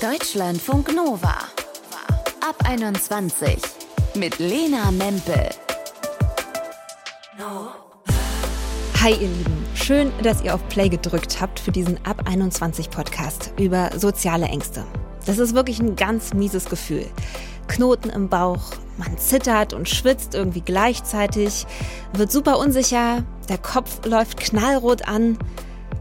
Deutschlandfunk Nova. Ab 21 mit Lena Mempel. Hi ihr Lieben, schön, dass ihr auf Play gedrückt habt für diesen Ab 21 Podcast über soziale Ängste. Das ist wirklich ein ganz mieses Gefühl. Knoten im Bauch, man zittert und schwitzt irgendwie gleichzeitig, wird super unsicher, der Kopf läuft knallrot an.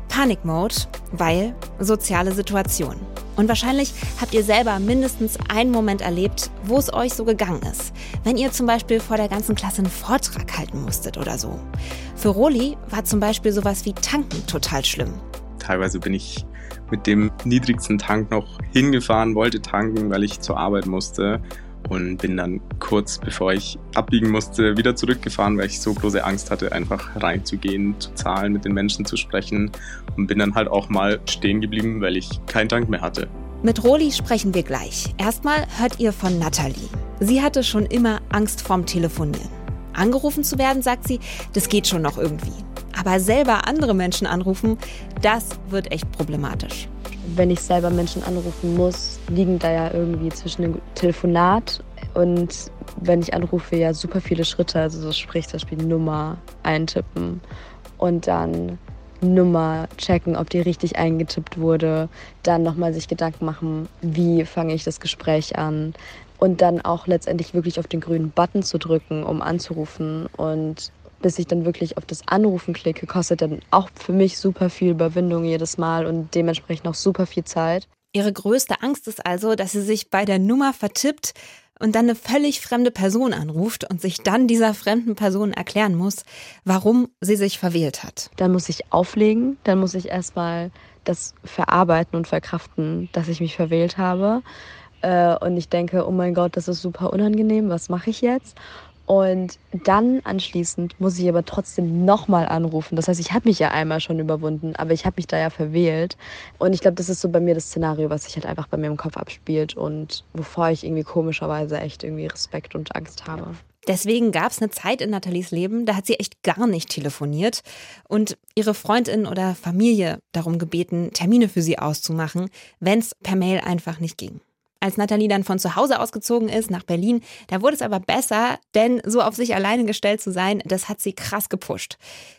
Panikmode, weil soziale Situation. Und wahrscheinlich habt ihr selber mindestens einen Moment erlebt, wo es euch so gegangen ist. Wenn ihr zum Beispiel vor der ganzen Klasse einen Vortrag halten musstet oder so. Für Roli war zum Beispiel sowas wie Tanken total schlimm. Teilweise bin ich mit dem niedrigsten Tank noch hingefahren, wollte tanken, weil ich zur Arbeit musste und bin dann kurz bevor ich abbiegen musste wieder zurückgefahren, weil ich so große Angst hatte, einfach reinzugehen, zu zahlen, mit den Menschen zu sprechen und bin dann halt auch mal stehen geblieben, weil ich keinen Tank mehr hatte. Mit Roli sprechen wir gleich. Erstmal hört ihr von Nathalie. Sie hatte schon immer Angst vorm Telefonieren. Angerufen zu werden, sagt sie, das geht schon noch irgendwie. Aber selber andere Menschen anrufen, das wird echt problematisch wenn ich selber Menschen anrufen muss, liegen da ja irgendwie zwischen dem Telefonat und wenn ich anrufe, ja super viele Schritte. Also so sprich zum Beispiel Nummer eintippen und dann Nummer checken, ob die richtig eingetippt wurde. Dann nochmal sich Gedanken machen, wie fange ich das Gespräch an. Und dann auch letztendlich wirklich auf den grünen Button zu drücken, um anzurufen. Und bis ich dann wirklich auf das Anrufen klicke, kostet dann auch für mich super viel Überwindung jedes Mal und dementsprechend auch super viel Zeit. Ihre größte Angst ist also, dass sie sich bei der Nummer vertippt und dann eine völlig fremde Person anruft und sich dann dieser fremden Person erklären muss, warum sie sich verwählt hat. Dann muss ich auflegen, dann muss ich erstmal das verarbeiten und verkraften, dass ich mich verwählt habe. Äh, und ich denke, oh mein Gott, das ist super unangenehm, was mache ich jetzt? Und dann anschließend muss ich aber trotzdem nochmal anrufen. Das heißt, ich habe mich ja einmal schon überwunden, aber ich habe mich da ja verwählt. Und ich glaube, das ist so bei mir das Szenario, was sich halt einfach bei mir im Kopf abspielt und wovor ich irgendwie komischerweise echt irgendwie Respekt und Angst habe. Deswegen gab es eine Zeit in Nathalies Leben, da hat sie echt gar nicht telefoniert und ihre Freundin oder Familie darum gebeten, Termine für sie auszumachen, wenn es per Mail einfach nicht ging. Als Nathalie dann von zu Hause ausgezogen ist nach Berlin, da wurde es aber besser, denn so auf sich alleine gestellt zu sein, das hat sie krass gepusht.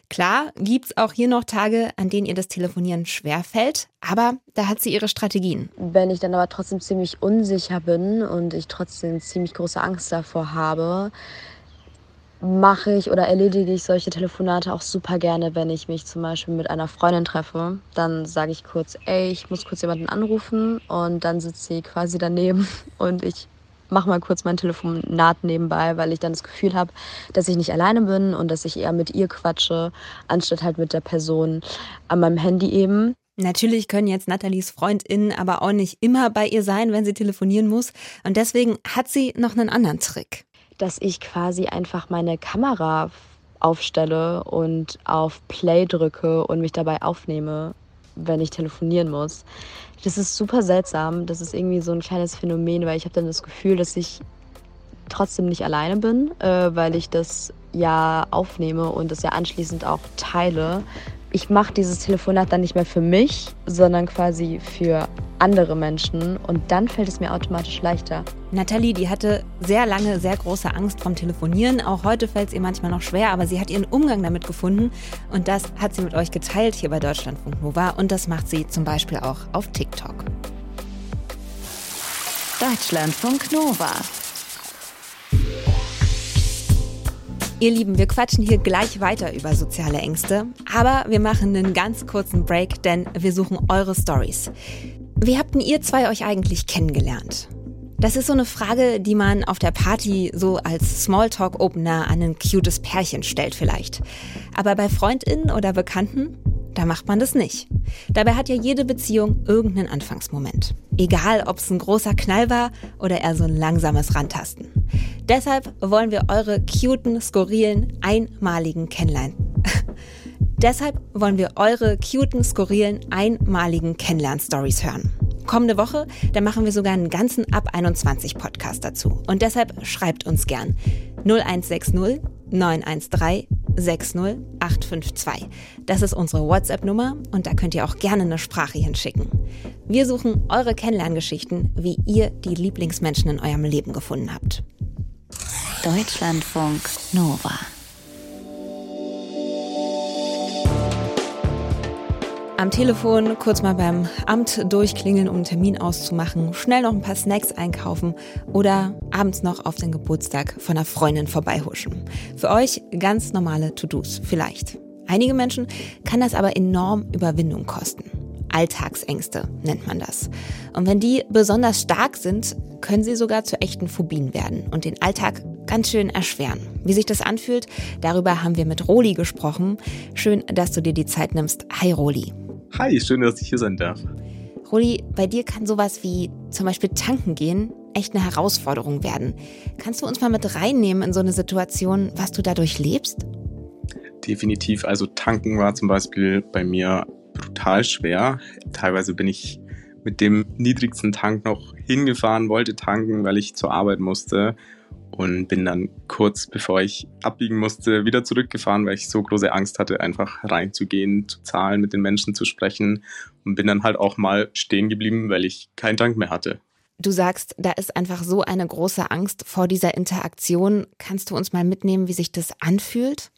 Klar, gibt's auch hier noch Tage, an denen ihr das Telefonieren schwer fällt, aber da hat sie ihre Strategien. Wenn ich dann aber trotzdem ziemlich unsicher bin und ich trotzdem ziemlich große Angst davor habe, mache ich oder erledige ich solche Telefonate auch super gerne, wenn ich mich zum Beispiel mit einer Freundin treffe. Dann sage ich kurz, ey, ich muss kurz jemanden anrufen und dann sitzt sie quasi daneben und ich mache mal kurz mein Telefonat nebenbei, weil ich dann das Gefühl habe, dass ich nicht alleine bin und dass ich eher mit ihr quatsche, anstatt halt mit der Person an meinem Handy eben. Natürlich können jetzt Nathalies FreundInnen aber auch nicht immer bei ihr sein, wenn sie telefonieren muss. Und deswegen hat sie noch einen anderen Trick dass ich quasi einfach meine Kamera aufstelle und auf Play drücke und mich dabei aufnehme, wenn ich telefonieren muss. Das ist super seltsam. Das ist irgendwie so ein kleines Phänomen, weil ich habe dann das Gefühl, dass ich trotzdem nicht alleine bin, äh, weil ich das ja aufnehme und das ja anschließend auch teile ich mache dieses Telefonat dann nicht mehr für mich, sondern quasi für andere Menschen und dann fällt es mir automatisch leichter. Nathalie, die hatte sehr lange sehr große Angst vom Telefonieren. Auch heute fällt es ihr manchmal noch schwer, aber sie hat ihren Umgang damit gefunden und das hat sie mit euch geteilt hier bei Deutschlandfunk Nova und das macht sie zum Beispiel auch auf TikTok. Deutschlandfunk Nova. Ihr Lieben, wir quatschen hier gleich weiter über soziale Ängste, aber wir machen einen ganz kurzen Break, denn wir suchen eure Stories. Wie habt denn ihr zwei euch eigentlich kennengelernt? Das ist so eine Frage, die man auf der Party so als Smalltalk-Opener an ein cutes Pärchen stellt vielleicht. Aber bei FreundInnen oder Bekannten, da macht man das nicht. Dabei hat ja jede Beziehung irgendeinen Anfangsmoment. Egal, ob es ein großer Knall war oder eher so ein langsames Rantasten. Deshalb wollen wir eure cuten, skurrilen, einmaligen Kennenlernen. Deshalb wollen wir eure cuten, skurrilen, einmaligen Kennenlern-Stories hören. Kommende Woche, da machen wir sogar einen ganzen Ab 21 Podcast dazu. Und deshalb schreibt uns gern 0160 913 60852. Das ist unsere WhatsApp-Nummer und da könnt ihr auch gerne eine Sprache hinschicken. Wir suchen eure Kennenlerngeschichten, wie ihr die Lieblingsmenschen in eurem Leben gefunden habt. Deutschlandfunk Nova. Am Telefon kurz mal beim Amt durchklingeln, um einen Termin auszumachen, schnell noch ein paar Snacks einkaufen oder abends noch auf den Geburtstag von einer Freundin vorbeihuschen. Für euch ganz normale To-Dos, vielleicht. Einige Menschen kann das aber enorm Überwindung kosten. Alltagsängste nennt man das. Und wenn die besonders stark sind, können sie sogar zu echten Phobien werden und den Alltag ganz schön erschweren. Wie sich das anfühlt, darüber haben wir mit Roli gesprochen. Schön, dass du dir die Zeit nimmst. Hi Roli. Hi, schön, dass ich hier sein darf. Roli, bei dir kann sowas wie zum Beispiel tanken gehen echt eine Herausforderung werden. Kannst du uns mal mit reinnehmen in so eine Situation, was du dadurch lebst? Definitiv. Also tanken war zum Beispiel bei mir brutal schwer. Teilweise bin ich mit dem niedrigsten Tank noch hingefahren, wollte tanken, weil ich zur Arbeit musste und bin dann kurz bevor ich abbiegen musste wieder zurückgefahren, weil ich so große Angst hatte, einfach reinzugehen, zu zahlen, mit den Menschen zu sprechen und bin dann halt auch mal stehen geblieben, weil ich keinen Tank mehr hatte. Du sagst, da ist einfach so eine große Angst vor dieser Interaktion. Kannst du uns mal mitnehmen, wie sich das anfühlt?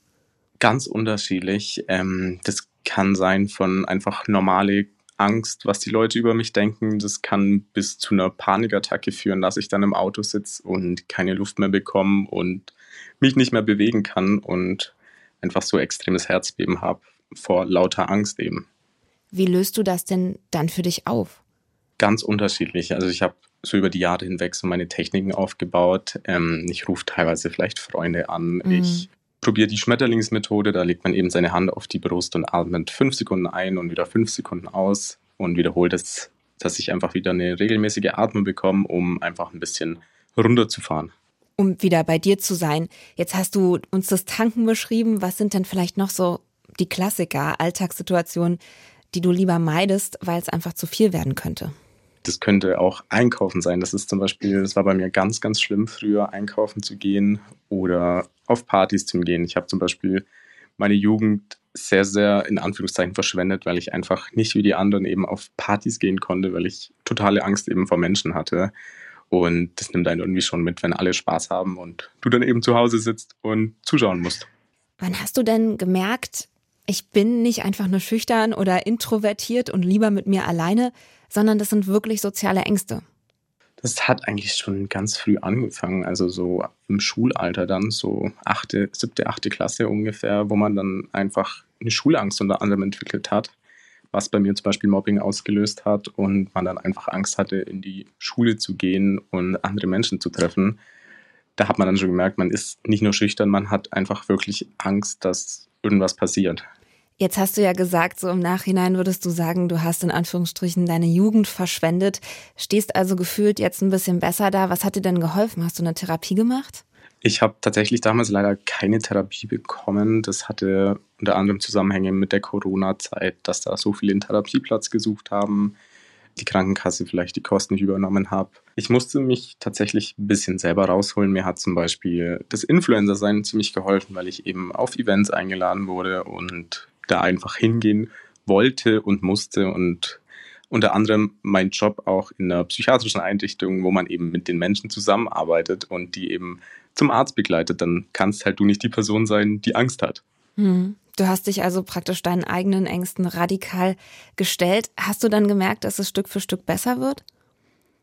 Ganz unterschiedlich. Ähm, das kann sein von einfach normale Angst, was die Leute über mich denken. Das kann bis zu einer Panikattacke führen, dass ich dann im Auto sitze und keine Luft mehr bekomme und mich nicht mehr bewegen kann und einfach so extremes Herzbeben habe vor lauter Angst eben. Wie löst du das denn dann für dich auf? Ganz unterschiedlich. Also ich habe so über die Jahre hinweg so meine Techniken aufgebaut. Ähm, ich rufe teilweise vielleicht Freunde an. Mhm. Ich probiere die Schmetterlingsmethode. Da legt man eben seine Hand auf die Brust und atmet fünf Sekunden ein und wieder fünf Sekunden aus und wiederholt es, dass ich einfach wieder eine regelmäßige Atmung bekomme, um einfach ein bisschen runterzufahren. Um wieder bei dir zu sein. Jetzt hast du uns das Tanken beschrieben. Was sind denn vielleicht noch so die Klassiker, Alltagssituationen, die du lieber meidest, weil es einfach zu viel werden könnte? Das könnte auch einkaufen sein. Das ist zum Beispiel, das war bei mir ganz, ganz schlimm, früher einkaufen zu gehen oder auf Partys zu gehen. Ich habe zum Beispiel meine Jugend sehr, sehr in Anführungszeichen verschwendet, weil ich einfach nicht wie die anderen eben auf Partys gehen konnte, weil ich totale Angst eben vor Menschen hatte. Und das nimmt einen irgendwie schon mit, wenn alle Spaß haben und du dann eben zu Hause sitzt und zuschauen musst. Wann hast du denn gemerkt, ich bin nicht einfach nur schüchtern oder introvertiert und lieber mit mir alleine, sondern das sind wirklich soziale Ängste? Das hat eigentlich schon ganz früh angefangen, also so im Schulalter dann, so achte, siebte, achte Klasse ungefähr, wo man dann einfach eine Schulangst unter anderem entwickelt hat, was bei mir zum Beispiel Mobbing ausgelöst hat und man dann einfach Angst hatte, in die Schule zu gehen und andere Menschen zu treffen. Da hat man dann schon gemerkt, man ist nicht nur schüchtern, man hat einfach wirklich Angst, dass irgendwas passiert. Jetzt hast du ja gesagt, so im Nachhinein würdest du sagen, du hast in Anführungsstrichen deine Jugend verschwendet, stehst also gefühlt jetzt ein bisschen besser da. Was hat dir denn geholfen? Hast du eine Therapie gemacht? Ich habe tatsächlich damals leider keine Therapie bekommen. Das hatte unter anderem Zusammenhänge mit der Corona-Zeit, dass da so viele einen Therapieplatz gesucht haben, die Krankenkasse vielleicht die Kosten nicht übernommen habe. Ich musste mich tatsächlich ein bisschen selber rausholen. Mir hat zum Beispiel das Influencer-Sein ziemlich geholfen, weil ich eben auf Events eingeladen wurde und da einfach hingehen wollte und musste und unter anderem mein Job auch in einer psychiatrischen Einrichtung, wo man eben mit den Menschen zusammenarbeitet und die eben zum Arzt begleitet, dann kannst halt du nicht die Person sein, die Angst hat. Hm. Du hast dich also praktisch deinen eigenen Ängsten radikal gestellt. Hast du dann gemerkt, dass es Stück für Stück besser wird?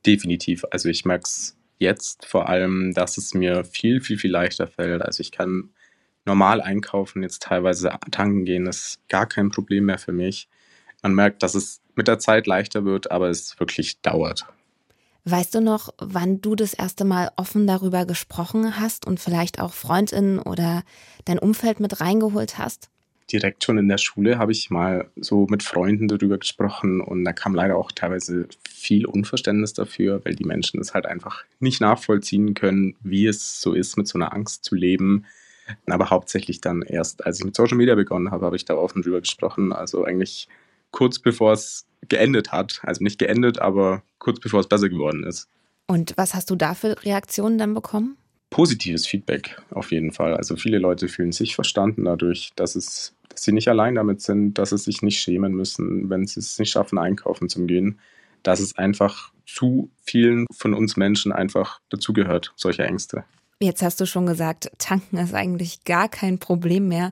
Definitiv. Also ich merke es jetzt vor allem, dass es mir viel, viel, viel leichter fällt. Also ich kann normal einkaufen, jetzt teilweise tanken gehen, ist gar kein Problem mehr für mich. Man merkt, dass es mit der Zeit leichter wird, aber es wirklich dauert. Weißt du noch, wann du das erste Mal offen darüber gesprochen hast und vielleicht auch Freundinnen oder dein Umfeld mit reingeholt hast? Direkt schon in der Schule habe ich mal so mit Freunden darüber gesprochen und da kam leider auch teilweise viel Unverständnis dafür, weil die Menschen es halt einfach nicht nachvollziehen können, wie es so ist, mit so einer Angst zu leben, aber hauptsächlich dann erst, als ich mit Social Media begonnen habe, habe ich da offen drüber gesprochen. Also eigentlich kurz bevor es geendet hat. Also nicht geendet, aber kurz bevor es besser geworden ist. Und was hast du da für Reaktionen dann bekommen? positives Feedback auf jeden Fall. Also viele Leute fühlen sich verstanden dadurch, dass es, dass sie nicht allein damit sind, dass sie sich nicht schämen müssen, wenn sie es nicht schaffen, einkaufen zu gehen. Dass es einfach zu vielen von uns Menschen einfach dazugehört, solche Ängste. Jetzt hast du schon gesagt, tanken ist eigentlich gar kein Problem mehr.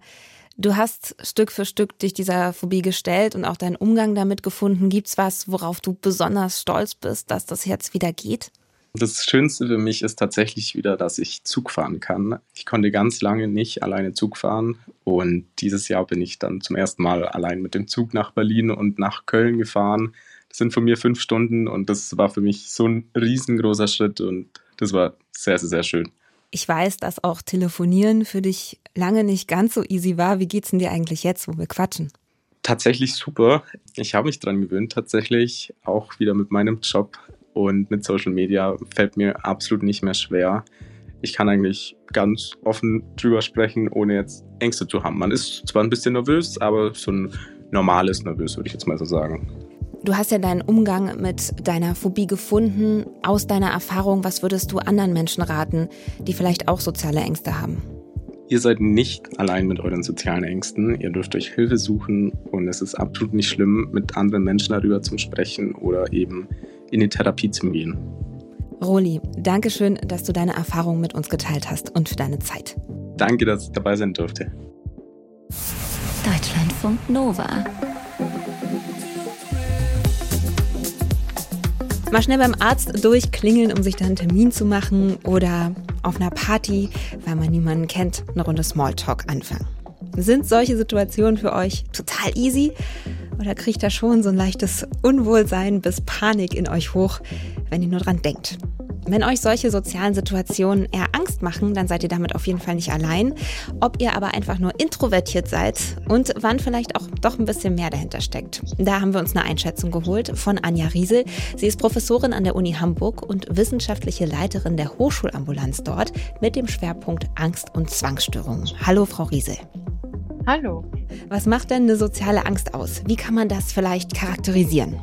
Du hast Stück für Stück dich dieser Phobie gestellt und auch deinen Umgang damit gefunden. Gibt's was, worauf du besonders stolz bist, dass das jetzt wieder geht? Das Schönste für mich ist tatsächlich wieder, dass ich Zug fahren kann. Ich konnte ganz lange nicht alleine Zug fahren und dieses Jahr bin ich dann zum ersten Mal allein mit dem Zug nach Berlin und nach Köln gefahren. Das sind von mir fünf Stunden und das war für mich so ein riesengroßer Schritt und das war sehr, sehr, sehr schön. Ich weiß, dass auch Telefonieren für dich lange nicht ganz so easy war. Wie geht's denn dir eigentlich jetzt, wo wir quatschen? Tatsächlich super. Ich habe mich dran gewöhnt, tatsächlich auch wieder mit meinem Job und mit Social Media fällt mir absolut nicht mehr schwer. Ich kann eigentlich ganz offen drüber sprechen, ohne jetzt Ängste zu haben. Man ist zwar ein bisschen nervös, aber so ein normales Nervös, würde ich jetzt mal so sagen. Du hast ja deinen Umgang mit deiner Phobie gefunden. Aus deiner Erfahrung, was würdest du anderen Menschen raten, die vielleicht auch soziale Ängste haben? Ihr seid nicht allein mit euren sozialen Ängsten. Ihr dürft euch Hilfe suchen und es ist absolut nicht schlimm, mit anderen Menschen darüber zu sprechen oder eben in die Therapie zu gehen. Roli, danke schön, dass du deine Erfahrungen mit uns geteilt hast und für deine Zeit. Danke, dass ich dabei sein durfte. Deutschlandfunk Nova. Mal schnell beim Arzt durchklingeln, um sich dann einen Termin zu machen oder auf einer Party, weil man niemanden kennt, eine Runde Smalltalk anfangen. Sind solche Situationen für euch total easy? Oder kriegt da schon so ein leichtes Unwohlsein bis Panik in euch hoch, wenn ihr nur dran denkt? Wenn euch solche sozialen Situationen eher Angst machen, dann seid ihr damit auf jeden Fall nicht allein. Ob ihr aber einfach nur introvertiert seid und wann vielleicht auch doch ein bisschen mehr dahinter steckt. Da haben wir uns eine Einschätzung geholt von Anja Riesel. Sie ist Professorin an der Uni Hamburg und wissenschaftliche Leiterin der Hochschulambulanz dort mit dem Schwerpunkt Angst- und Zwangsstörungen. Hallo, Frau Riesel. Hallo. Was macht denn eine soziale Angst aus? Wie kann man das vielleicht charakterisieren?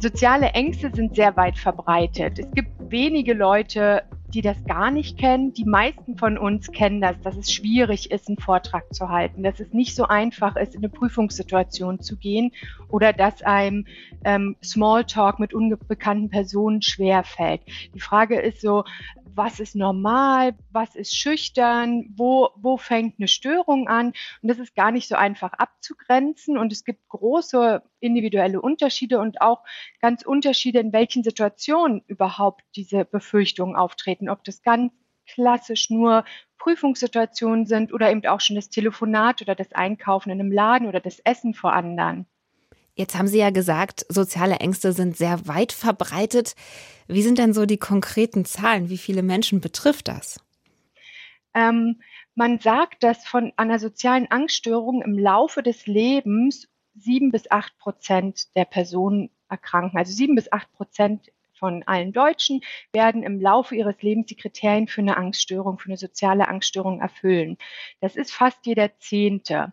Soziale Ängste sind sehr weit verbreitet. Es gibt wenige Leute, die das gar nicht kennen. Die meisten von uns kennen das, dass es schwierig ist, einen Vortrag zu halten, dass es nicht so einfach ist, in eine Prüfungssituation zu gehen oder dass einem ähm, Smalltalk mit unbekannten Personen schwer fällt. Die Frage ist so, was ist normal, was ist schüchtern, wo, wo fängt eine Störung an. Und das ist gar nicht so einfach abzugrenzen. Und es gibt große individuelle Unterschiede und auch ganz Unterschiede, in welchen Situationen überhaupt diese Befürchtungen auftreten. Ob das ganz klassisch nur Prüfungssituationen sind oder eben auch schon das Telefonat oder das Einkaufen in einem Laden oder das Essen vor anderen. Jetzt haben Sie ja gesagt, soziale Ängste sind sehr weit verbreitet. Wie sind denn so die konkreten Zahlen? Wie viele Menschen betrifft das? Ähm, man sagt, dass von einer sozialen Angststörung im Laufe des Lebens sieben bis acht Prozent der Personen erkranken. Also sieben bis acht Prozent von allen Deutschen werden im Laufe ihres Lebens die Kriterien für eine Angststörung, für eine soziale Angststörung erfüllen. Das ist fast jeder Zehnte.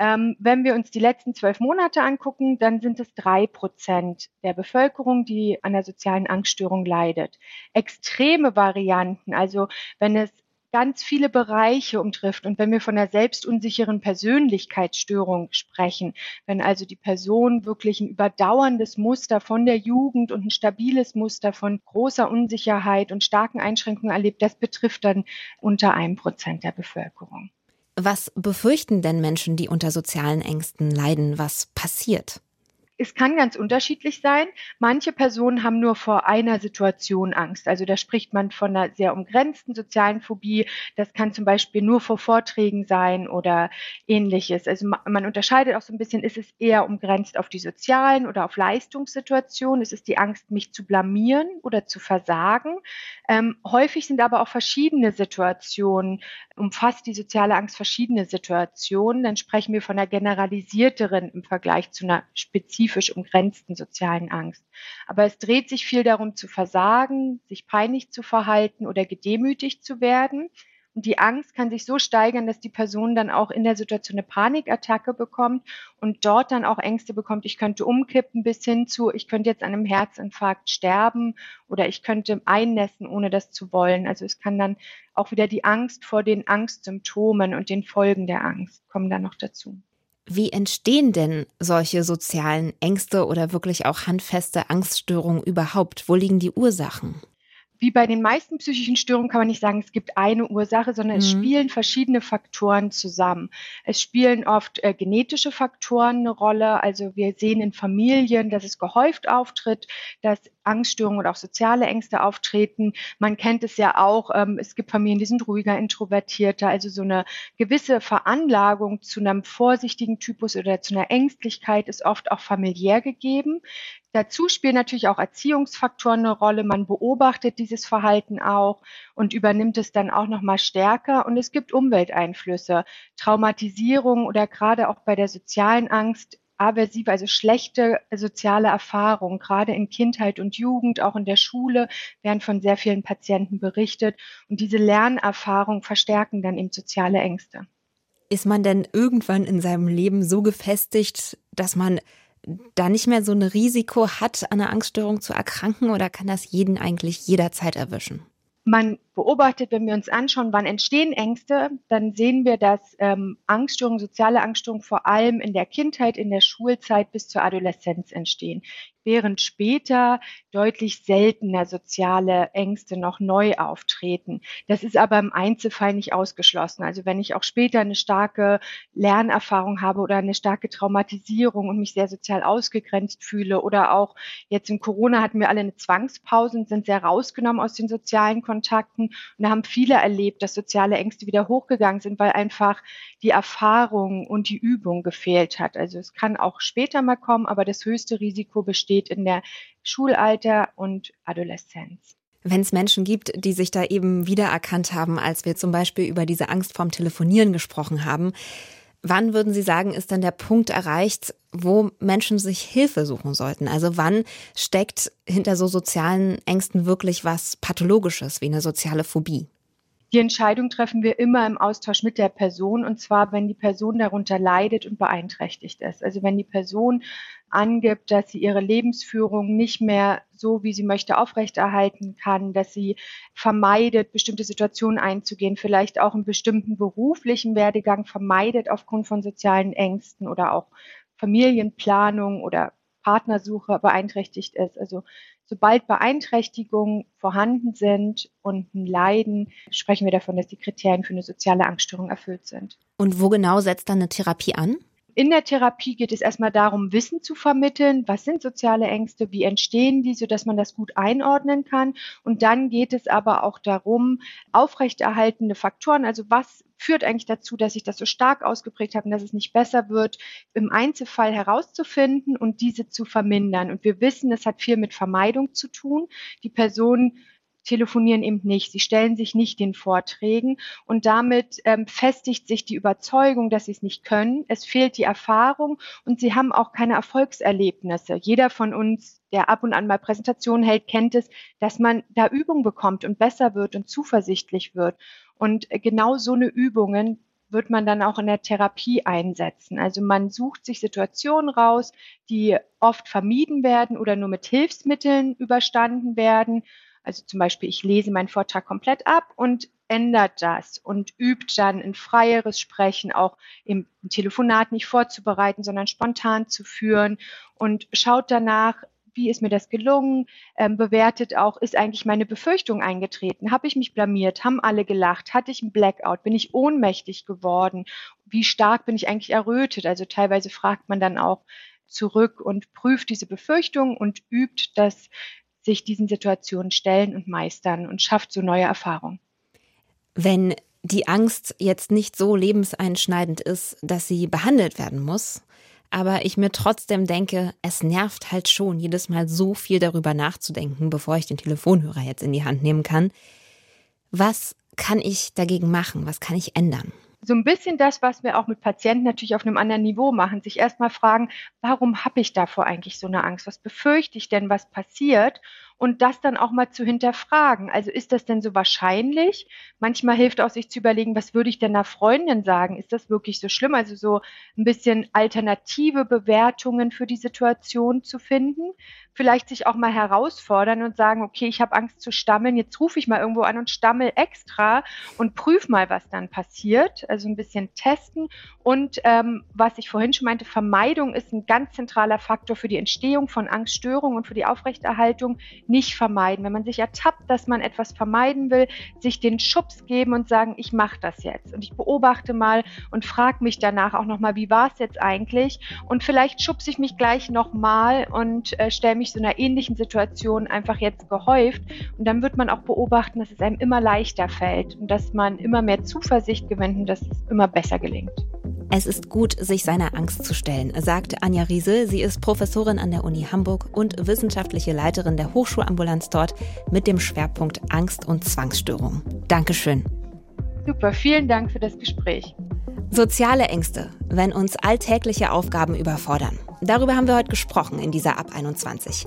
Ähm, wenn wir uns die letzten zwölf Monate angucken, dann sind es drei Prozent der Bevölkerung, die an der sozialen Angststörung leidet. Extreme Varianten, also wenn es ganz viele Bereiche umtrifft. Und wenn wir von einer selbstunsicheren Persönlichkeitsstörung sprechen, wenn also die Person wirklich ein überdauerndes Muster von der Jugend und ein stabiles Muster von großer Unsicherheit und starken Einschränkungen erlebt, das betrifft dann unter einem Prozent der Bevölkerung. Was befürchten denn Menschen, die unter sozialen Ängsten leiden? Was passiert? es kann ganz unterschiedlich sein. Manche Personen haben nur vor einer Situation Angst. Also da spricht man von einer sehr umgrenzten sozialen Phobie. Das kann zum Beispiel nur vor Vorträgen sein oder ähnliches. Also man unterscheidet auch so ein bisschen, ist es eher umgrenzt auf die sozialen oder auf Leistungssituationen? Ist es die Angst, mich zu blamieren oder zu versagen? Ähm, häufig sind aber auch verschiedene Situationen, umfasst die soziale Angst verschiedene Situationen. Dann sprechen wir von einer generalisierteren im Vergleich zu einer spezifisch umgrenzten sozialen Angst. Aber es dreht sich viel darum zu versagen, sich peinlich zu verhalten oder gedemütigt zu werden. Und die Angst kann sich so steigern, dass die Person dann auch in der Situation eine Panikattacke bekommt und dort dann auch Ängste bekommt, ich könnte umkippen bis hin zu, ich könnte jetzt an einem Herzinfarkt sterben oder ich könnte einnässen, ohne das zu wollen. Also es kann dann auch wieder die Angst vor den Angstsymptomen und den Folgen der Angst kommen dann noch dazu. Wie entstehen denn solche sozialen Ängste oder wirklich auch handfeste Angststörungen überhaupt? Wo liegen die Ursachen? Wie bei den meisten psychischen Störungen kann man nicht sagen, es gibt eine Ursache, sondern mhm. es spielen verschiedene Faktoren zusammen. Es spielen oft äh, genetische Faktoren eine Rolle. Also wir sehen in Familien, dass es gehäuft auftritt, dass Angststörungen oder auch soziale Ängste auftreten. Man kennt es ja auch, ähm, es gibt Familien, die sind ruhiger, introvertierter, also so eine gewisse Veranlagung zu einem vorsichtigen Typus oder zu einer Ängstlichkeit ist oft auch familiär gegeben. Dazu spielen natürlich auch Erziehungsfaktoren eine Rolle. Man beobachtet dieses Verhalten auch und übernimmt es dann auch noch mal stärker. Und es gibt Umwelteinflüsse, Traumatisierung oder gerade auch bei der sozialen Angst aversive, also schlechte soziale Erfahrungen, gerade in Kindheit und Jugend, auch in der Schule, werden von sehr vielen Patienten berichtet. Und diese Lernerfahrungen verstärken dann eben soziale Ängste. Ist man denn irgendwann in seinem Leben so gefestigt, dass man da nicht mehr so ein Risiko hat, an einer Angststörung zu erkranken oder kann das jeden eigentlich jederzeit erwischen? Man beobachtet, wenn wir uns anschauen, wann entstehen Ängste, dann sehen wir, dass ähm, Angststörungen, soziale Angststörungen vor allem in der Kindheit, in der Schulzeit bis zur Adoleszenz entstehen während später deutlich seltener soziale Ängste noch neu auftreten. Das ist aber im Einzelfall nicht ausgeschlossen. Also wenn ich auch später eine starke Lernerfahrung habe oder eine starke Traumatisierung und mich sehr sozial ausgegrenzt fühle oder auch jetzt in Corona hatten wir alle eine Zwangspause und sind sehr rausgenommen aus den sozialen Kontakten. Und da haben viele erlebt, dass soziale Ängste wieder hochgegangen sind, weil einfach die Erfahrung und die Übung gefehlt hat. Also es kann auch später mal kommen, aber das höchste Risiko besteht in der Schulalter und Adoleszenz. Wenn es Menschen gibt, die sich da eben wiedererkannt haben, als wir zum Beispiel über diese Angst vorm Telefonieren gesprochen haben, wann würden Sie sagen, ist dann der Punkt erreicht, wo Menschen sich Hilfe suchen sollten? Also wann steckt hinter so sozialen Ängsten wirklich was Pathologisches wie eine soziale Phobie? Die Entscheidung treffen wir immer im Austausch mit der Person und zwar, wenn die Person darunter leidet und beeinträchtigt ist. Also wenn die Person angibt, dass sie ihre Lebensführung nicht mehr so, wie sie möchte, aufrechterhalten kann, dass sie vermeidet, bestimmte Situationen einzugehen, vielleicht auch einen bestimmten beruflichen Werdegang vermeidet aufgrund von sozialen Ängsten oder auch Familienplanung oder Partnersuche beeinträchtigt ist. Also sobald Beeinträchtigungen vorhanden sind und ein Leiden, sprechen wir davon, dass die Kriterien für eine soziale Angststörung erfüllt sind. Und wo genau setzt dann eine Therapie an? In der Therapie geht es erstmal darum, Wissen zu vermitteln. Was sind soziale Ängste? Wie entstehen die, sodass man das gut einordnen kann? Und dann geht es aber auch darum, aufrechterhaltende Faktoren, also was führt eigentlich dazu, dass ich das so stark ausgeprägt habe und dass es nicht besser wird, im Einzelfall herauszufinden und diese zu vermindern. Und wir wissen, es hat viel mit Vermeidung zu tun. Die Person telefonieren eben nicht. Sie stellen sich nicht den Vorträgen und damit ähm, festigt sich die Überzeugung, dass sie es nicht können. Es fehlt die Erfahrung und sie haben auch keine Erfolgserlebnisse. Jeder von uns, der ab und an mal Präsentationen hält, kennt es, dass man da Übung bekommt und besser wird und zuversichtlich wird. Und äh, genau so eine Übungen wird man dann auch in der Therapie einsetzen. Also man sucht sich Situationen raus, die oft vermieden werden oder nur mit Hilfsmitteln überstanden werden also zum Beispiel, ich lese meinen Vortrag komplett ab und ändert das und übt dann ein freieres Sprechen, auch im Telefonat nicht vorzubereiten, sondern spontan zu führen und schaut danach, wie ist mir das gelungen, ähm, bewertet auch, ist eigentlich meine Befürchtung eingetreten, habe ich mich blamiert, haben alle gelacht, hatte ich einen Blackout, bin ich ohnmächtig geworden, wie stark bin ich eigentlich errötet, also teilweise fragt man dann auch zurück und prüft diese Befürchtung und übt das sich diesen Situationen stellen und meistern und schafft so neue Erfahrungen. Wenn die Angst jetzt nicht so lebenseinschneidend ist, dass sie behandelt werden muss, aber ich mir trotzdem denke, es nervt halt schon, jedes Mal so viel darüber nachzudenken, bevor ich den Telefonhörer jetzt in die Hand nehmen kann. Was kann ich dagegen machen? Was kann ich ändern? So ein bisschen das, was wir auch mit Patienten natürlich auf einem anderen Niveau machen, sich erstmal fragen, warum habe ich davor eigentlich so eine Angst? Was befürchte ich denn, was passiert? Und das dann auch mal zu hinterfragen. Also ist das denn so wahrscheinlich? Manchmal hilft auch sich zu überlegen, was würde ich denn einer Freundin sagen? Ist das wirklich so schlimm? Also so ein bisschen alternative Bewertungen für die Situation zu finden vielleicht sich auch mal herausfordern und sagen, okay, ich habe Angst zu stammeln, jetzt rufe ich mal irgendwo an und stammel extra und prüfe mal, was dann passiert. Also ein bisschen testen. Und ähm, was ich vorhin schon meinte, Vermeidung ist ein ganz zentraler Faktor für die Entstehung von Angststörungen und für die Aufrechterhaltung. Nicht vermeiden. Wenn man sich ertappt, dass man etwas vermeiden will, sich den Schubs geben und sagen, ich mache das jetzt. Und ich beobachte mal und frage mich danach auch nochmal, wie war es jetzt eigentlich? Und vielleicht schubse ich mich gleich nochmal und äh, stelle mich so einer ähnlichen Situation einfach jetzt gehäuft. Und dann wird man auch beobachten, dass es einem immer leichter fällt und dass man immer mehr Zuversicht gewinnt und dass es immer besser gelingt. Es ist gut, sich seiner Angst zu stellen, sagt Anja Riesel. Sie ist Professorin an der Uni Hamburg und wissenschaftliche Leiterin der Hochschulambulanz dort mit dem Schwerpunkt Angst- und Zwangsstörung. Dankeschön. Super, vielen Dank für das Gespräch. Soziale Ängste, wenn uns alltägliche Aufgaben überfordern. Darüber haben wir heute gesprochen in dieser Ab 21.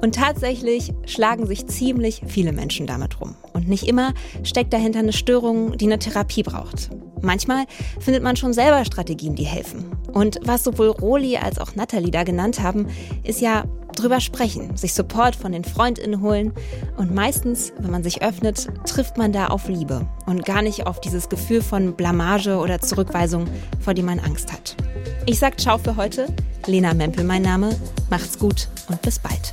Und tatsächlich schlagen sich ziemlich viele Menschen damit rum. Und nicht immer steckt dahinter eine Störung, die eine Therapie braucht. Manchmal findet man schon selber Strategien, die helfen. Und was sowohl Roli als auch Nathalie da genannt haben, ist ja drüber sprechen, sich Support von den FreundInnen holen. Und meistens, wenn man sich öffnet, trifft man da auf Liebe und gar nicht auf dieses Gefühl von Blamage oder Zurückweisung, vor dem man Angst hat. Ich sag Ciao für heute. Lena Mempel mein Name. Macht's gut und bis bald.